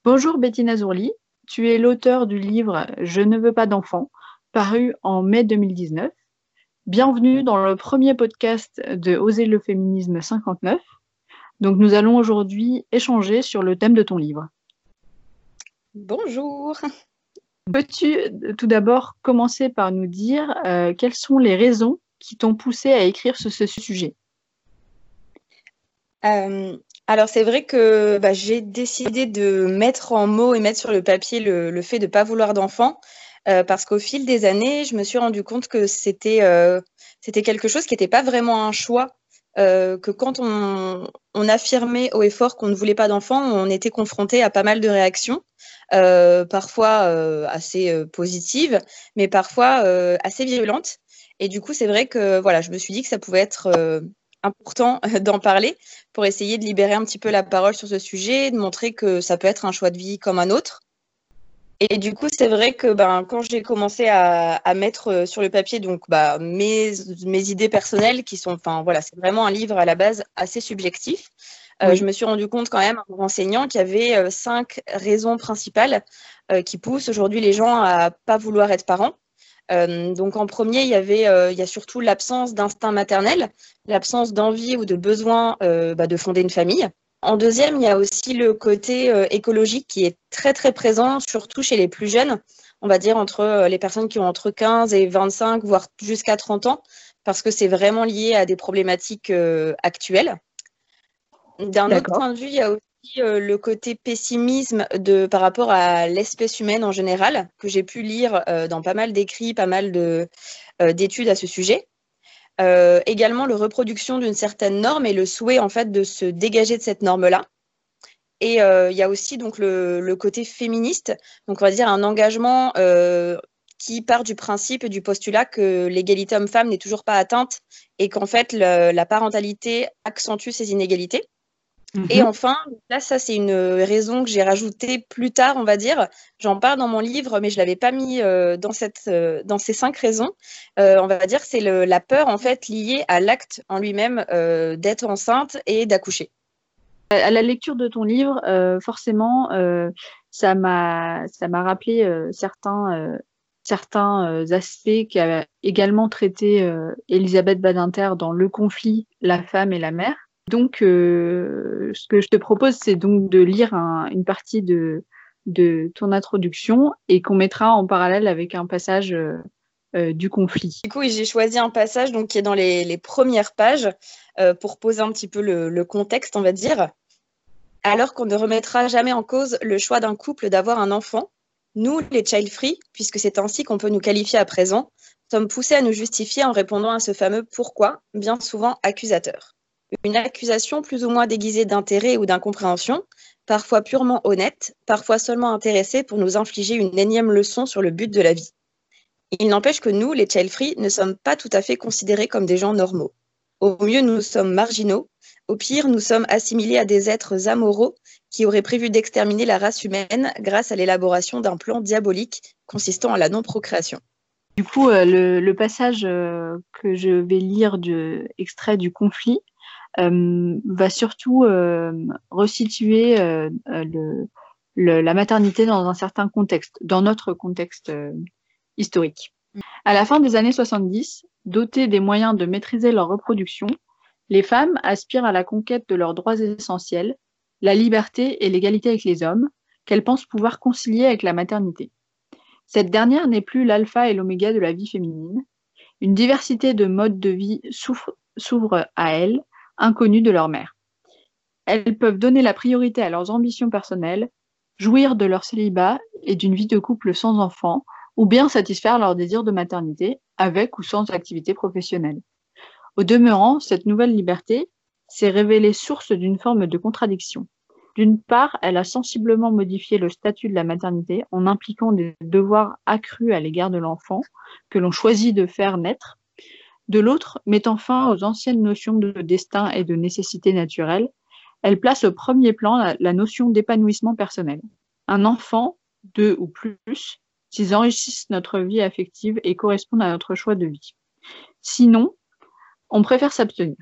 Bonjour Bettina Zourli, tu es l'auteur du livre Je ne veux pas d'enfants, paru en mai 2019. Bienvenue dans le premier podcast de Oser le féminisme 59. Donc nous allons aujourd'hui échanger sur le thème de ton livre. Bonjour. Peux-tu tout d'abord commencer par nous dire euh, quelles sont les raisons qui t'ont poussé à écrire sur ce sujet? Euh, alors c'est vrai que bah, j'ai décidé de mettre en mots et mettre sur le papier le, fait de ne pas vouloir d'enfants euh, parce qu'au fil des années, je me suis rendu compte que c'était c'était quelque chose qui n'était pas vraiment un choix. que quand on, affirmait haut et fort qu'on ne voulait pas d'enfants, on était confronté à pas mal de réactions. Euh, parfois euh, assez euh, positives, mais parfois assez violentes. Et du coup, c'est vrai que voilà, je me suis dit que ça pouvait être important d'en parler pour essayer de libérer un petit peu la parole sur ce sujet, de montrer que ça peut être un choix de vie comme un autre. Et du coup, c'est vrai que ben, quand j'ai commencé à, à, mettre sur le papier donc bah, mes, mes idées personnelles, qui sont, enfin voilà, c'est vraiment un livre à la base assez subjectif. Euh, je me suis rendu compte quand même en renseignant qu'il y avait euh, cinq raisons principales euh, qui poussent aujourd'hui les gens à pas vouloir être parents. Donc en premier, il y avait, il y a surtout l'absence d'instinct maternel, l'absence d'envie ou de besoin bah, de fonder une famille. En deuxième, il y a aussi le côté écologique qui est très très présent, surtout chez les plus jeunes, on va dire entre les personnes qui ont entre 15 et 25, voire jusqu'à 30 ans, parce que c'est vraiment lié à des problématiques actuelles. D'un autre point de vue, il y a aussi euh, le côté pessimisme de, par rapport à l'espèce humaine en général, que j'ai pu lire euh, dans pas mal d'écrits, pas mal euh, d'études à ce sujet. également, le reproduction d'une certaine norme et le souhait en fait de se dégager de cette norme-là. Et il y a aussi donc le, le, côté féministe, donc on va dire un engagement qui part du principe et du postulat que l'égalité homme-femme n'est toujours pas atteinte et qu'en fait la parentalité accentue ces inégalités. Et mhm. enfin, là, ça, c'est une raison que j'ai rajoutée plus tard, on va dire. J'en parle dans mon livre, mais je ne l'avais pas mis euh, dans, cette, euh, dans ces cinq raisons. Euh, on va dire c'est la peur, en fait, liée à l'acte en lui-même d'être enceinte et d'accoucher. À la lecture de ton livre, forcément, ça m'a rappelé certains, certains aspects qu'a également traité Elisabeth Badinter dans Le conflit, la femme et la mère. Donc, euh, ce que je te propose, c'est donc de lire une partie de, ton introduction et qu'on mettra en parallèle avec un passage euh, euh, du conflit. Du coup, j'ai choisi un passage donc, qui est dans les, premières pages pour poser un petit peu le, contexte, on va dire. Alors qu'on ne remettra jamais en cause le choix d'un couple d'avoir un enfant, nous, les child free, puisque c'est ainsi qu'on peut nous qualifier à présent, sommes poussés à nous justifier en répondant à ce fameux pourquoi, bien souvent accusateur une accusation plus ou moins déguisée d'intérêt ou d'incompréhension, parfois purement honnête, parfois seulement intéressée pour nous infliger une énième leçon sur le but de la vie. Il n'empêche que nous, les child ne sommes pas tout à fait considérés comme des gens normaux. Au mieux, nous sommes marginaux. Au pire, nous sommes assimilés à des êtres amoraux qui auraient prévu d'exterminer la race humaine grâce à l'élaboration d'un plan diabolique consistant à la non-procréation. Du coup, euh, le, passage euh, que je vais lire de, extrait du conflit va surtout euh, resituer euh, la maternité dans un certain contexte, dans notre contexte historique. À la fin des années 70, dotées des moyens de maîtriser leur reproduction, les femmes aspirent à la conquête de leurs droits essentiels, la liberté et l'égalité avec les hommes, qu'elles pensent pouvoir concilier avec la maternité. Cette dernière n'est plus l'alpha et l'oméga de la vie féminine. Une diversité de modes de vie s'ouvre à elles, inconnues de leur mère. Elles peuvent donner la priorité à leurs ambitions personnelles, jouir de leur célibat et d'une vie de couple sans enfants, ou bien satisfaire leurs désirs de maternité, avec ou sans activité professionnelle. Au demeurant, cette nouvelle liberté s'est révélée source d'une forme de contradiction. D'une part, elle a sensiblement modifié le statut de la maternité en impliquant des devoirs accrus à l'égard de l'enfant que l'on choisit de faire naître de l'autre, mettant fin aux anciennes notions de destin et de nécessité naturelle, elle place au premier plan la, notion d'épanouissement personnel. Un enfant, deux ou plus, s'ils enrichissent notre vie affective et correspondent à notre choix de vie. Sinon, on préfère s'abstenir.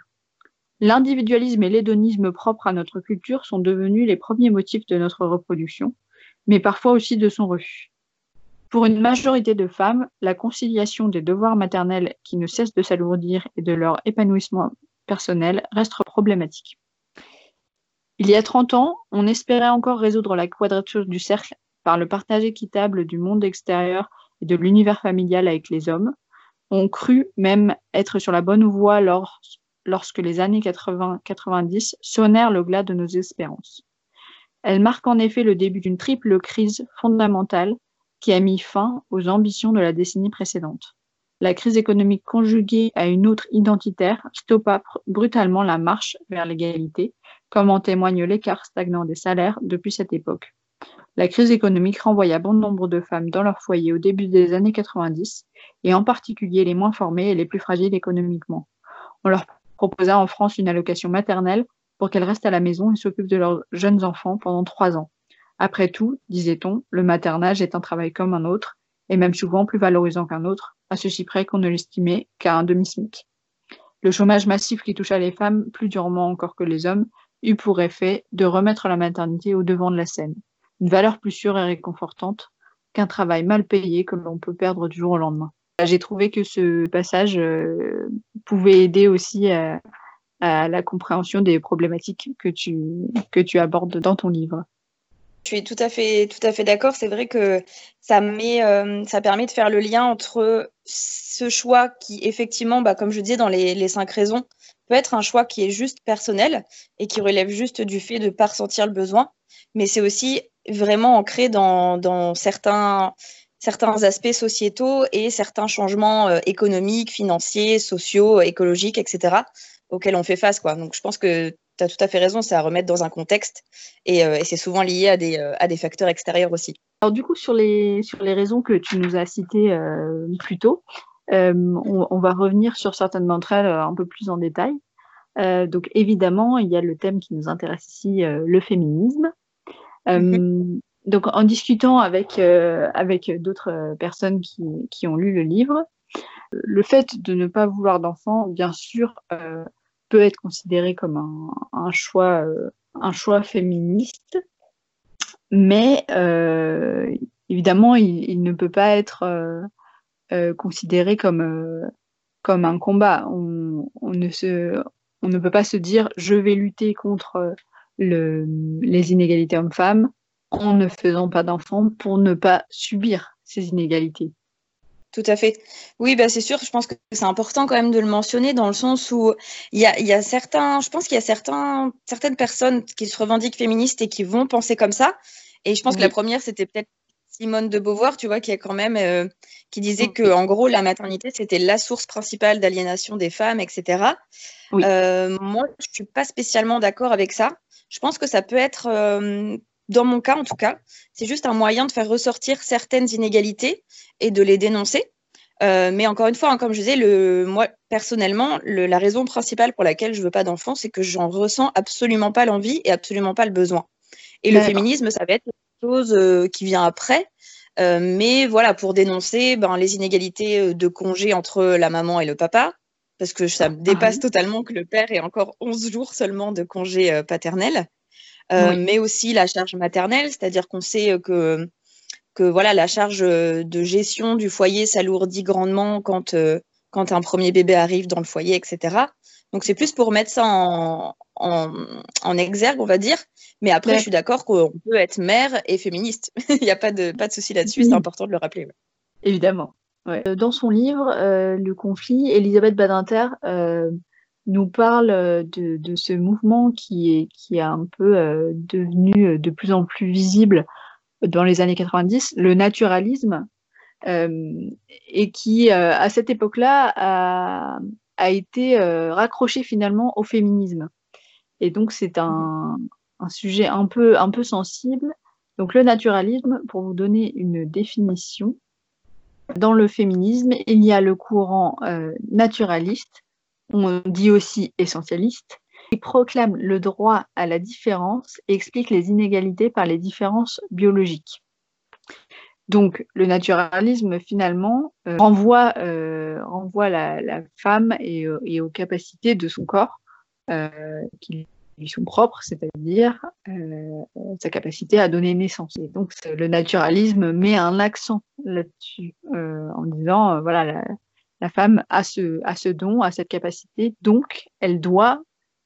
L'individualisme et l'hédonisme propres à notre culture sont devenus les premiers motifs de notre reproduction, mais parfois aussi de son refus. Pour une majorité de femmes, la conciliation des devoirs maternels qui ne cessent de s'alourdir et de leur épanouissement personnel reste problématique. Il y a 30 ans, on espérait encore résoudre la quadrature du cercle par le partage équitable du monde extérieur et de l'univers familial avec les hommes. On crut même être sur la bonne voie lorsque les années 80-90 sonnèrent le glas de nos espérances. Elles marquent en effet le début d'une triple crise fondamentale qui a mis fin aux ambitions de la décennie précédente. La crise économique conjuguée à une autre identitaire stoppa brutalement la marche vers l'égalité, comme en témoigne l'écart stagnant des salaires depuis cette époque. La crise économique renvoya bon nombre de femmes dans leur foyer au début des années 90, et en particulier les moins formées et les plus fragiles économiquement. On leur proposa en France une allocation maternelle pour qu'elles restent à la maison et s'occupent de leurs jeunes enfants pendant trois ans. Après tout, disait-on, le maternage est un travail comme un autre, et même souvent plus valorisant qu'un autre, à ceci près qu'on ne l'estimait qu'à un demi-smic. Le chômage massif qui toucha les femmes plus durement encore que les hommes eut pour effet de remettre la maternité au devant de la scène, une valeur plus sûre et réconfortante qu'un travail mal payé que l'on peut perdre du jour au lendemain. J'ai trouvé que ce passage euh, pouvait aider aussi à, la compréhension des problématiques que tu abordes dans ton livre. Je suis tout à fait, tout à fait d'accord. C'est vrai que ça, met, euh, ça permet de faire le lien entre ce choix qui, effectivement, bah, comme je disais dans les, cinq raisons, peut être un choix qui est juste personnel et qui relève juste du fait de ne pas ressentir le besoin, mais c'est aussi vraiment ancré dans, dans certains, certains aspects sociétaux et certains changements euh, économiques, financiers, sociaux, écologiques, etc., auxquels on fait face. Quoi. Donc je pense que tu as tout à fait raison, c'est à remettre dans un contexte et, euh, c'est souvent lié à des, euh, à des, facteurs extérieurs aussi. Alors du coup, sur les, sur les raisons que tu nous as citées euh, plus tôt, on, on, va revenir sur certaines d'entre elles un peu plus en détail. donc évidemment, il y a le thème qui nous intéresse ici, le féminisme. Mm-hmm. Donc en discutant avec, avec d'autres personnes qui, qui, ont lu le livre, le fait de ne pas vouloir d'enfants, bien sûr, peut être considéré comme un, choix, euh, un choix féministe, mais euh, évidemment, il, ne peut pas être euh, considéré comme, un combat. On, ne peut pas se dire je vais lutter contre le, les inégalités hommes-femmes en ne faisant pas d'enfants pour ne pas subir ces inégalités. Tout à fait. Oui, bah c'est sûr. Je pense que c'est important quand même de le mentionner dans le sens où il y a, y a certains, je pense qu'il y a certains, certaines personnes qui se revendiquent féministes et qui vont penser comme ça. Et je pense oui. que la première, c'était peut-être Simone de Beauvoir, tu vois, qui quand même, euh, qui disait oui. que en gros, la maternité, c'était la source principale d'aliénation des femmes, etc. Oui. Euh, moi, je suis pas spécialement d'accord avec ça. Je pense que ça peut être euh, dans mon cas en tout cas, c'est juste un moyen de faire ressortir certaines inégalités et de les dénoncer. Euh, mais encore une fois, hein, comme je disais, le, moi personnellement, le, la raison principale pour laquelle je veux pas d'enfants, c'est que j'en ressens absolument pas l'envie et absolument pas le besoin. Et le féminisme, ça va être quelque chose euh, qui vient après. Euh, mais voilà, pour dénoncer ben, les inégalités de congé entre la maman et le papa, parce que ça me dépasse ah oui. totalement que le père ait encore 11 jours seulement de congé paternel. Euh, oui. mais aussi la charge maternelle, c'est-à-dire qu'on sait que que voilà la charge de gestion du foyer s'alourdit grandement quand euh, quand un premier bébé arrive dans le foyer, etc. Donc c'est plus pour mettre ça en, en, en, exergue, on va dire. Mais après, ouais. je suis d'accord qu'on peut être mère et féministe. Il n'y a pas de pas de souci là-dessus. C'est important de le rappeler. Ouais. Évidemment. Ouais. Dans son livre, euh, Le conflit, Elisabeth Badinter euh, nous parle euh, de, ce mouvement qui est, qui est un peu euh, devenu euh, de plus en plus visible dans les années 90, le naturalisme, et qui, à cette époque-là, a, a, été raccroché finalement au féminisme. Et donc, c'est un, un, sujet un peu, un peu sensible. Donc, le naturalisme, pour vous donner une définition, dans le féminisme, il y a le courant naturaliste, on dit aussi essentialiste, qui proclame le droit à la différence et explique les inégalités par les différences biologiques. Donc, le naturalisme, finalement, euh, renvoie, euh, renvoie la, femme et, euh, et, aux capacités de son corps qui lui sont propres, c'est-à-dire sa capacité à donner naissance. Et donc le naturalisme met un accent là-dessus en disant voilà la, la, femme a ce, a ce don, a cette capacité, donc elle doit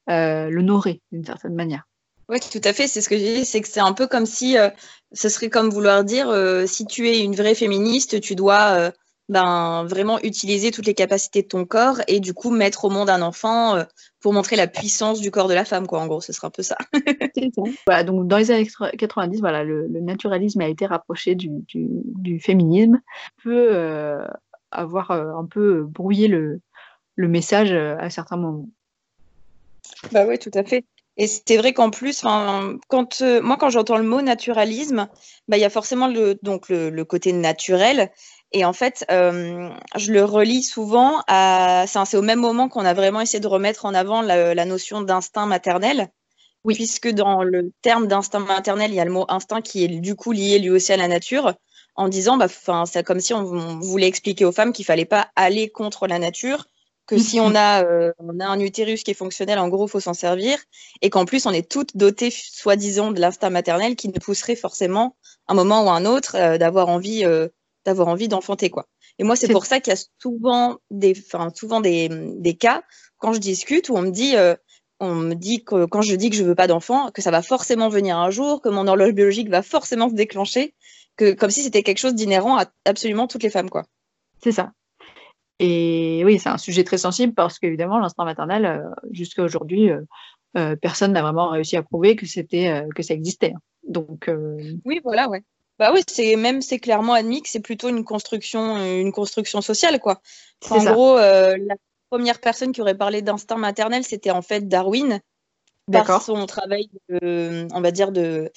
l'honorer d'une certaine manière. Oui, tout à fait. C'est ce que j'ai dit. C'est que c'est un peu comme si euh, ce serait comme vouloir dire euh, si tu es une vraie féministe, tu dois euh, ben, vraiment utiliser toutes les capacités de ton corps et du coup mettre au monde un enfant pour montrer la puissance du corps de la femme. Quoi. En gros, ce serait un peu ça. voilà, donc dans les années 90, voilà, le, naturalisme a été rapproché du, du, du féminisme. peut avoir un peu brouillé le, le message à certains moments. Bah oui, tout à fait. Et c'est vrai qu'en plus, quand euh, moi quand j'entends le mot naturalisme, bah il y a forcément le donc le, côté naturel. Et en fait, euh, je le relis souvent à c'est au même moment qu'on a vraiment essayé de remettre en avant la, notion d'instinct maternel. Oui. Puisque dans le terme d'instinct maternel, il y a le mot instinct qui est du coup lié lui aussi à la nature, en disant, bah, c'est comme si on, voulait expliquer aux femmes qu'il fallait pas aller contre la nature, que si on a, euh, on a un utérus qui est fonctionnel, en gros, faut s'en servir, et qu'en plus, on est toutes dotées, soi-disant, de l'instinct maternel qui nous pousserait forcément, un moment ou un autre, euh, d'avoir envie, euh, d'avoir envie d'enfanter, quoi. Et moi, c'est pour ça qu'il y a souvent des, enfin, souvent des, des, cas, quand je discute, où on me dit, on me dit que quand je dis que je veux pas d'enfant, que ça va forcément venir un jour, que mon horloge biologique va forcément se déclencher, que comme si c'était quelque chose d'inhérent à absolument toutes les femmes, quoi. C'est ça. Et oui, c'est un sujet très sensible parce qu'évidemment, l'instinct maternel, euh, jusqu'à aujourd'hui, euh, euh, personne n'a vraiment réussi à prouver que c'était que ça existait. Hein. Donc oui, voilà, ouais. Bah oui, c'est même c'est clairement admis que c'est plutôt une construction une construction sociale quoi. En gros, la première personne qui aurait parlé d'instinct maternel, c'était en fait Darwin par son travail de, on va dire de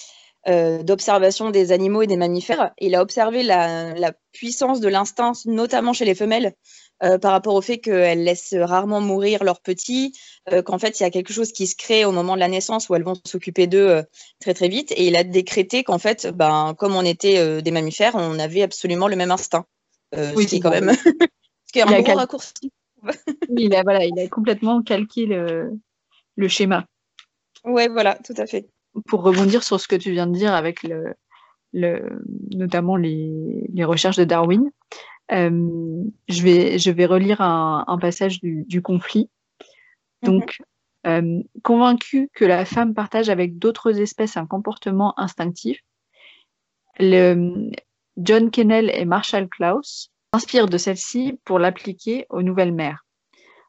euh, d'observation des animaux et des mammifères. Il a observé la, la puissance de l'instinct, notamment chez les femelles, euh, par rapport au fait qu'elles laissent rarement mourir leurs petits, euh, qu'en fait il y a quelque chose qui se crée au moment de la naissance où elles vont s'occuper d'eux très très vite. Et il a décrété qu'en fait, ben, comme on était des mammifères, on avait absolument le même instinct. oui, quand même. ce qui est un gros raccourci. il, a, voilà, il a complètement calqué le, le schéma. Ouais, voilà, tout à fait pour rebondir sur ce que tu viens de dire avec le, le notamment les, les, recherches de Darwin, euh, je, vais, je vais relire un, un passage du, du, conflit. Donc, euh, convaincu que la femme partage avec d'autres espèces un comportement instinctif, le, John Kennel et Marshall Klaus s'inspirent de celle-ci pour l'appliquer aux nouvelles mères.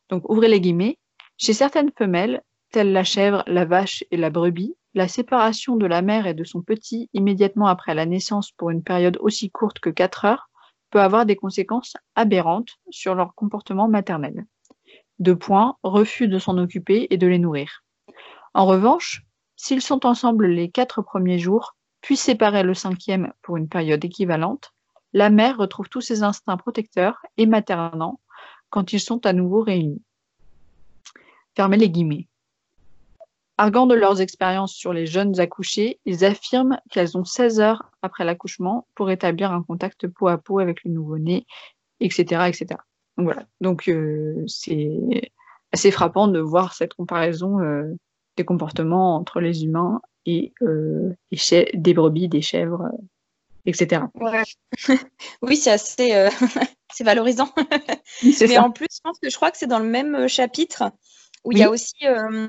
Donc, ouvrez les guillemets. Chez certaines femelles, telles la chèvre, la vache et la brebis, la séparation de la mère et de son petit immédiatement après la naissance pour une période aussi courte que quatre heures peut avoir des conséquences aberrantes sur leur comportement maternel. Deux points, refus de s'en occuper et de les nourrir. En revanche, s'ils sont ensemble les quatre premiers jours, puis séparés le cinquième pour une période équivalente, la mère retrouve tous ses instincts protecteurs et maternants quand ils sont à nouveau réunis. Fermez les guillemets. Arguant de leurs expériences sur les jeunes accouchées, ils affirment qu'elles ont 16 heures après l'accouchement pour établir un contact peau à peau avec le nouveau-né, etc., etc. Donc voilà. Donc euh, c'est assez frappant de voir cette comparaison euh, des comportements entre les humains et euh, des brebis, des chèvres, etc. Ouais. oui, c'est assez, c'est valorisant. Mais en plus, je pense que je crois que c'est dans le même chapitre où il y a aussi euh,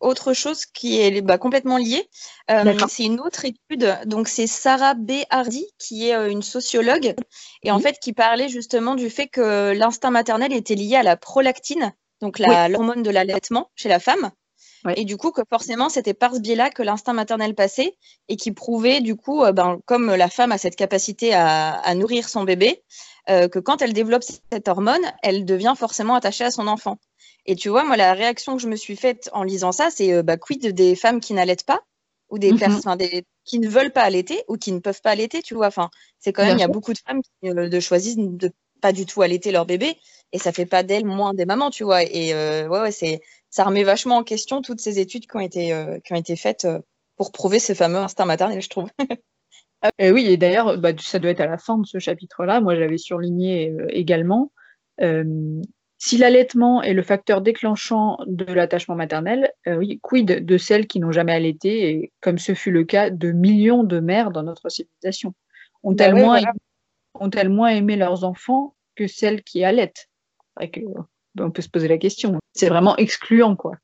autre chose qui est bah, complètement liée. Euh, c'est une autre étude, donc c'est Sarah B. Hardy, qui est euh, une sociologue, et en fait qui parlait justement du fait que l'instinct maternel était lié à la prolactine, donc l'hormone de l'allaitement chez la femme. Et du coup, que forcément, c'était par ce biais-là que l'instinct maternel passait et qui prouvait, du coup, ben, comme la femme a cette capacité à, à nourrir son bébé, que quand elle développe cette hormone, elle devient forcément attachée à son enfant. Et tu vois, moi, la réaction que je me suis faite en lisant ça, c'est euh, bah, quid des femmes qui n'allaitent pas ou des mhm. personnes qui ne veulent pas allaiter ou qui ne peuvent pas allaiter, tu vois? Enfin, c'est quand même, il y a beaucoup de femmes qui euh, de choisissent de pas du tout allaiter leur bébé et ça fait pas d'elles moins des mamans, tu vois? Et euh, ouais, ouais c'est, ça remet vachement en question toutes ces études qui ont été, qui ont été faites pour prouver ce fameux instinct maternel, je trouve. et oui, et d'ailleurs, bah, ça doit être à la fin de ce chapitre-là. Moi, j'avais surligné également Si l'allaitement est le facteur déclenchant de l'attachement maternel, oui, quid de celles qui n'ont jamais allaité, et comme ce fut le cas de millions de mères dans notre civilisation Ont-elles bah moins, moins, aimé leurs enfants que celles qui allaitent que, On peut se poser la question. C'est vraiment excluant, quoi.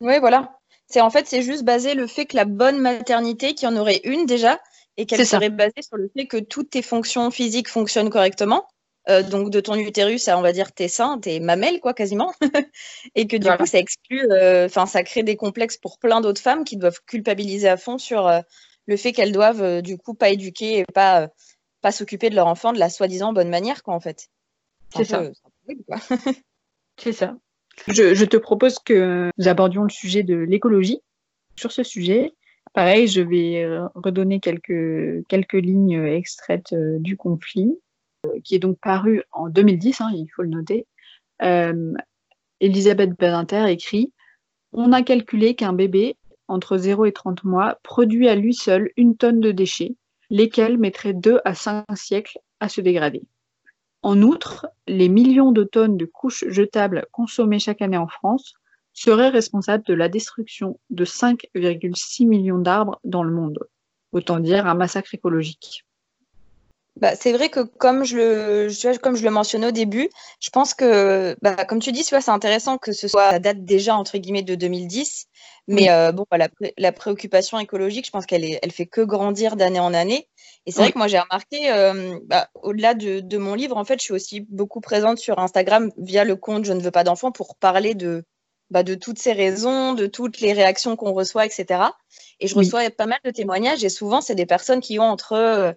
Oui, voilà. C'est en fait, c'est juste basé le fait que la bonne maternité, qu'il y en aurait une déjà, et qu'elle serait basée sur le fait que toutes tes fonctions physiques fonctionnent correctement. Euh, donc de ton utérus à on va dire tes seins, tes mamelles quoi quasiment, et que du coup ça exclut, euh, enfin ça crée des complexes pour plein d'autres femmes qui doivent culpabiliser à fond sur euh, le fait qu'elles doivent du coup pas éduquer et pas pas s'occuper de leur enfant de la soi-disant bonne manière quoi en fait. C'est ça. C'est ça. Je, te propose que nous abordions le sujet de l'écologie. Sur ce sujet, pareil, je vais redonner quelques, quelques lignes extraites du conflit, qui est donc paru en 2010, hein, il faut le noter. Elisabeth Badinter écrit On a calculé qu'un bébé entre 0 et 30 mois produit à lui seul une tonne de déchets, lesquels mettraient 2 à 5 siècles à se dégrader. En outre, les millions de tonnes de couches jetables consommées chaque année en France seraient responsables de la destruction de 5,6 millions d'arbres dans le monde. Autant dire un massacre écologique. Bah, c'est vrai que comme je le, comme je le mentionnais au début, je pense que, bah, comme tu dis, c'est intéressant que ce soit date déjà entre guillemets de 2010, mais euh, bon, bah, la, préoccupation écologique, je pense qu'elle elle fait que grandir d'année en année. Et c'est vrai que moi j'ai remarqué, euh, bah, au-delà de, mon livre, en fait, je suis aussi beaucoup présente sur Instagram via le compte Je ne veux pas d'enfants pour parler de, de toutes ces raisons, de toutes les réactions qu'on reçoit, etc. Et je reçois pas mal de témoignages et souvent c'est des personnes qui ont entre euh,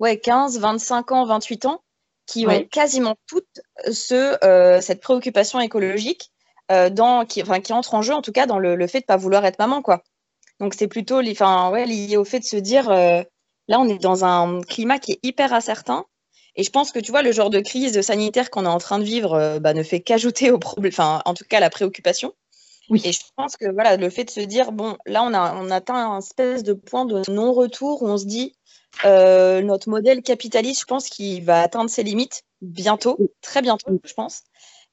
ouais, 15, 25 ans, 28 ans, qui ont quasiment toutes ce, euh, cette préoccupation écologique dans, qui, enfin, qui entre en jeu en tout cas dans le, fait de pas vouloir être maman. quoi. Donc c'est plutôt ouais, lié au fait de se dire Là, on est dans un climat qui est hyper incertain. Et je pense que tu vois, le genre de crise sanitaire qu'on est en train de vivre euh, bah, ne fait qu'ajouter au problème, enfin, en tout cas, la préoccupation. Oui. Et je pense que voilà, le fait de se dire, bon, là, on a, on atteint un espèce de point de non-retour où on se dit, euh, notre modèle capitaliste, je pense qu'il va atteindre ses limites bientôt, très bientôt, je pense.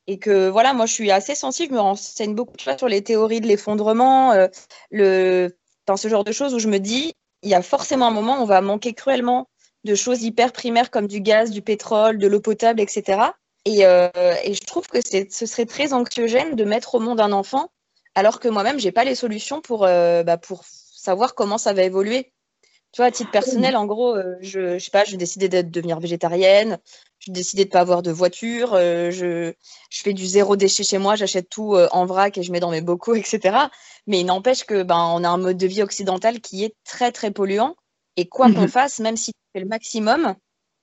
Et que voilà, moi, je suis assez sensible, je me renseigne beaucoup sur les théories de l'effondrement, euh, le, dans ce genre de choses où je me dis, il y a forcément un moment où on va manquer cruellement de choses hyper primaires comme du gaz, du pétrole, de l'eau potable, etc. Euh, et, je trouve que ce serait très anxiogène de mettre au monde un enfant, alors que moi-même, j'ai pas les solutions pour, euh, bah, pour savoir comment ça va évoluer. Tu vois, à titre personnel, en gros, euh, je, je sais pas, j'ai décidé de devenir végétarienne, j'ai décidé de pas avoir de voiture, je, je fais du zéro déchet chez moi, j'achète tout en vrac et je mets dans mes bocaux, etc. Mais il n'empêche que ben, on a un mode de vie occidental qui est très très polluant. Et quoi qu'on mhm. fasse, même si tu fais le maximum,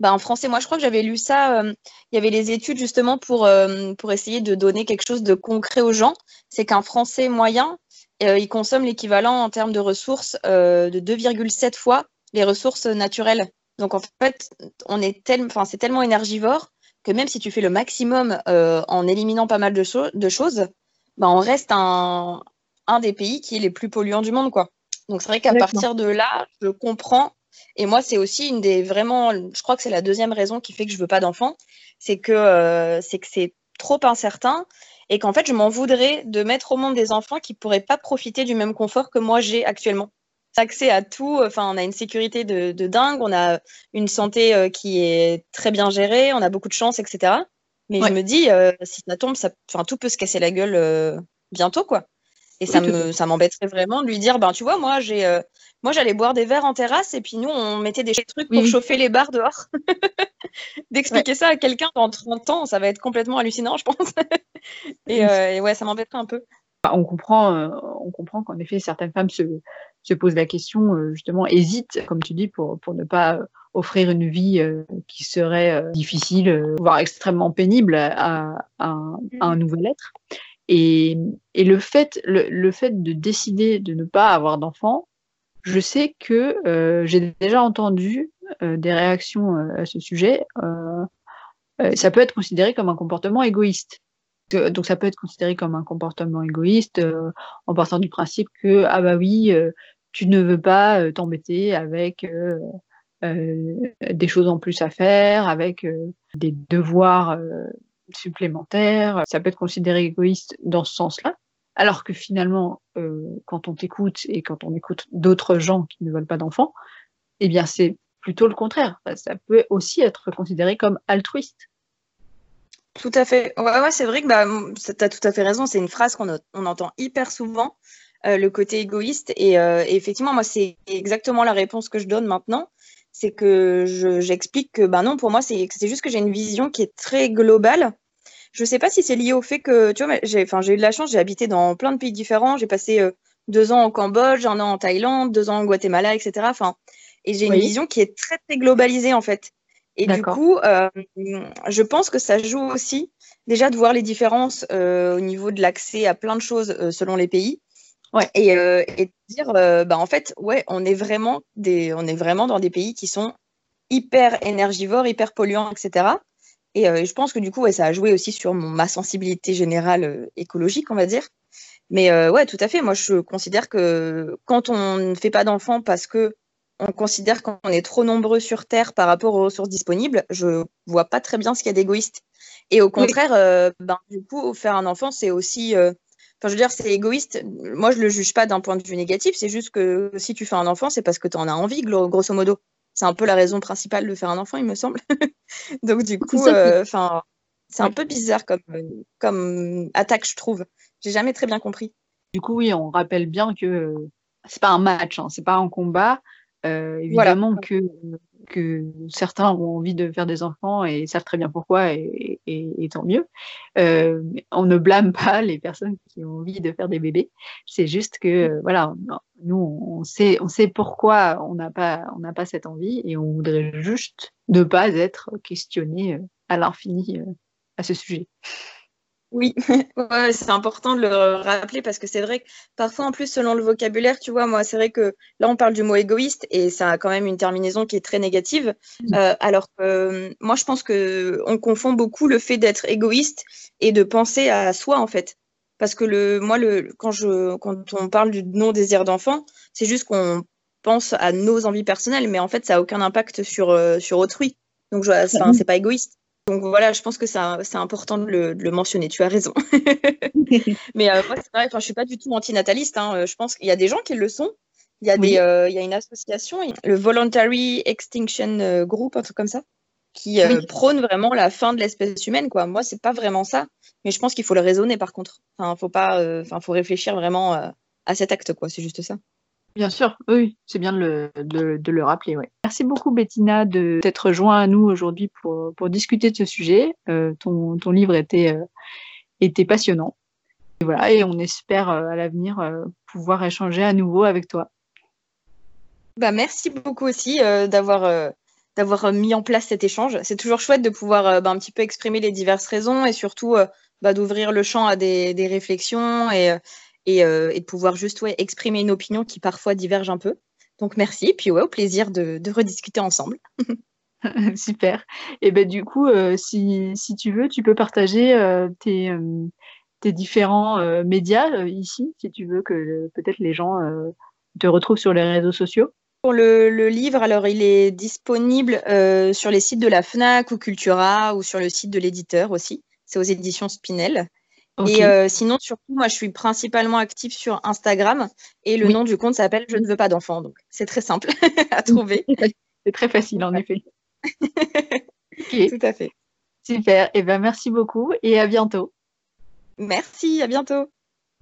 ben, en français, moi je crois que j'avais lu ça, euh, il y avait les études justement pour, euh, pour essayer de donner quelque chose de concret aux gens. C'est qu'un français moyen, euh, il consomme l'équivalent en termes de ressources de 2,7 fois les ressources naturelles. Donc en fait, on est enfin, c'est tellement énergivore que même si tu fais le maximum en éliminant pas mal de, de choses, ben, on reste un, un des pays qui est les plus polluants du monde, quoi. Donc c'est vrai qu'à partir de là, je comprends. Et moi, c'est aussi une des vraiment, je crois que c'est la deuxième raison qui fait que je veux pas d'enfants, c'est que euh, c'est que c'est trop incertain et qu'en fait, je m'en voudrais de mettre au monde des enfants qui pourraient pas profiter du même confort que moi j'ai actuellement. Accès à tout, enfin, on a une sécurité de, dingue, on a une santé euh, qui est très bien gérée, on a beaucoup de chance, etc. Mais je me dis, euh, si ça tombe, ça, tout peut se casser la gueule bientôt, quoi. Et ça me ça m'embêterait vraiment de lui dire ben tu vois moi j'ai euh, moi j'allais boire des verres en terrasse et puis nous on mettait des trucs pour chauffer les bars dehors. D'expliquer ça à quelqu'un dans 30 ans, ça va être complètement hallucinant je pense. Euh, et, ouais, ça m'embêterait un peu. Bah, on comprend euh, on comprend qu'en effet certaines femmes se, se posent la question justement hésitent comme tu dis pour pour ne pas offrir une vie qui serait difficile, voire extrêmement pénible à, à, à un mmh. nouvel être. Et, le, fait, le, fait de décider de ne pas avoir d'enfant, je sais que euh, j'ai déjà entendu euh, des réactions euh, à ce sujet. ça peut être considéré comme un comportement égoïste. Donc ça peut être considéré comme un comportement égoïste en partant du principe que ah bah oui, tu ne veux pas t'embêter avec des choses en plus à faire, avec des devoirs supplémentaire. Ça peut être considéré égoïste dans ce sens-là. Alors que finalement, euh, quand on t'écoute et quand on écoute d'autres gens qui ne veulent pas d'enfants, eh bien c'est plutôt le contraire. Ça peut aussi être considéré comme altruiste. Tout à fait. Ouais, c'est vrai que bah, tu as tout à fait raison. C'est une phrase qu'on on entend hyper souvent, euh, le côté égoïste. Et, euh, et effectivement, moi, c'est exactement la réponse que je donne maintenant. C'est que j'explique que bah non, pour moi, c'est juste que j'ai une vision qui est très globale je sais pas si c'est lié au fait que, tu vois, j'ai eu de la chance, j'ai habité dans plein de pays différents. J'ai passé euh, deux ans au Cambodge, un an en Thaïlande, deux ans au Guatemala, etc. Enfin, et j'ai une vision qui est très, très globalisée, en fait. Et du coup, euh, je pense que ça joue aussi déjà de voir les différences euh, au niveau de l'accès à plein de choses selon les pays. Ouais. Et, et de dire, bah, en fait, ouais, on est, vraiment des, on est vraiment dans des pays qui sont hyper énergivores, hyper polluants, etc. Euh, et je pense que du coup, ouais, ça a joué aussi sur mon, ma sensibilité générale euh, écologique, on va dire. Mais euh, ouais, tout à fait. Moi, je considère que quand on ne fait pas d'enfants parce que on considère qu'on est trop nombreux sur Terre par rapport aux ressources disponibles, je vois pas très bien ce qu'il y a d'égoïste. Et au contraire, ben, du coup, faire un enfant, c'est aussi. Enfin, je veux dire, c'est égoïste. Moi, je le juge pas d'un point de vue négatif. C'est juste que si tu fais un enfant, c'est parce que tu en as envie, grosso modo c'est un peu la raison principale de faire un enfant, il me semble. Donc du coup, euh, enfin, c'est un peu bizarre comme, comme attaque, je trouve. J'ai jamais très bien compris. Du coup, oui, on rappelle bien que c'est pas un match, hein, c'est pas un combat. Euh, évidemment que, que certains ont envie de faire des enfants et savent très bien pourquoi et, et, tant mieux. Euh, on ne blâme pas les personnes qui ont envie de faire des bébés. C'est juste que voilà, nous on sait, on sait pourquoi on n'a pas, on n'a pas cette envie et on voudrait juste ne pas être questionné à l'infini à ce sujet. Oui, ouais, c'est important de le rappeler parce que c'est vrai que parfois, en plus, selon le vocabulaire, tu vois, moi, c'est vrai que là, on parle du mot égoïste et ça a quand même une terminaison qui est très négative. Mmh. Euh, alors que euh, moi, je pense que on confond beaucoup le fait d'être égoïste et de penser à soi, en fait. Parce que le, moi, le, quand, je, quand on parle du non-désir d'enfant, c'est juste qu'on pense à nos envies personnelles, mais en fait, ça n'a aucun impact sur, euh, sur autrui. Donc, mmh. c'est pas égoïste. Donc voilà, je pense que c'est important de le, mentionner. Tu as raison. Mais euh, moi, c'est vrai, je suis pas du tout antinataliste. Hein. Euh, je pense qu'il y a des gens qui le sont. Il y a, des, euh, il y a une association, le Voluntary Extinction Group, un truc comme ça, qui prône vraiment la fin de l'espèce humaine. Quoi. Moi, c'est pas vraiment ça. Mais je pense qu'il faut le raisonner par contre. Enfin, faut pas, enfin, faut réfléchir vraiment à cet acte. quoi. C'est juste ça. Bien sûr, oui, c'est bien de le, rappeler. Ouais. Merci beaucoup Bettina de t'être joint à nous aujourd'hui pour, discuter de ce sujet. Euh, ton, livre était, euh, était passionnant. Et voilà, et on espère euh, à l'avenir pouvoir échanger à nouveau avec toi. Bah, merci beaucoup aussi d'avoir d'avoir mis en place cet échange. C'est toujours chouette de pouvoir bah, un petit peu exprimer les diverses raisons et surtout bah, d'ouvrir le champ à des, des réflexions et, euh, et, de pouvoir juste ouais, exprimer une opinion qui parfois diverge un peu. Donc merci, et puis ouais, au plaisir de, rediscuter ensemble. Super. Et ben du coup, euh, si, si, tu veux, tu peux partager euh, tes, tes, différents médias ici, si tu veux que peut-être les gens te retrouvent sur les réseaux sociaux. Pour le, le livre, alors il est disponible sur les sites de la FNAC ou Cultura ou sur le site de l'éditeur aussi. C'est aux éditions Spinel. Et euh, sinon, surtout, moi, je suis principalement active sur Instagram et le nom du compte s'appelle Je ne veux pas d'enfant. Donc, c'est très simple à trouver. c'est très facile, en effet. Tout à fait. Super. Et eh ben, merci beaucoup et à bientôt. Merci, à bientôt.